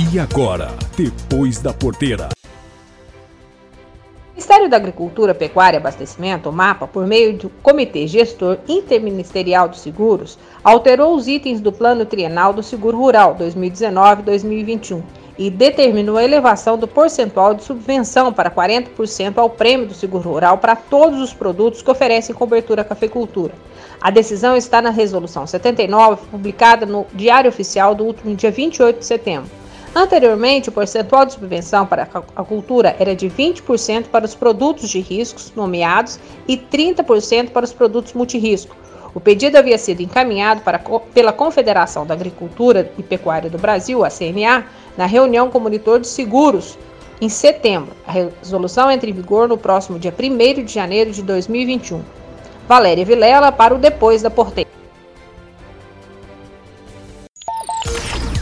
E agora, depois da porteira. O Ministério da Agricultura, Pecuária e Abastecimento, o MAPA, por meio do Comitê Gestor Interministerial dos Seguros, alterou os itens do Plano Trienal do Seguro Rural 2019-2021 e determinou a elevação do percentual de subvenção para 40% ao prêmio do seguro rural para todos os produtos que oferecem cobertura à cafeicultura. A decisão está na Resolução 79, publicada no Diário Oficial do último dia 28 de setembro. Anteriormente, o percentual de subvenção para a cultura era de 20% para os produtos de riscos nomeados e 30% para os produtos multirisco. O pedido havia sido encaminhado para, pela Confederação da Agricultura e Pecuária do Brasil, a CNA, na reunião com o monitor de seguros em setembro. A resolução entra em vigor no próximo dia 1 de janeiro de 2021. Valéria Vilela para o Depois da Porteira.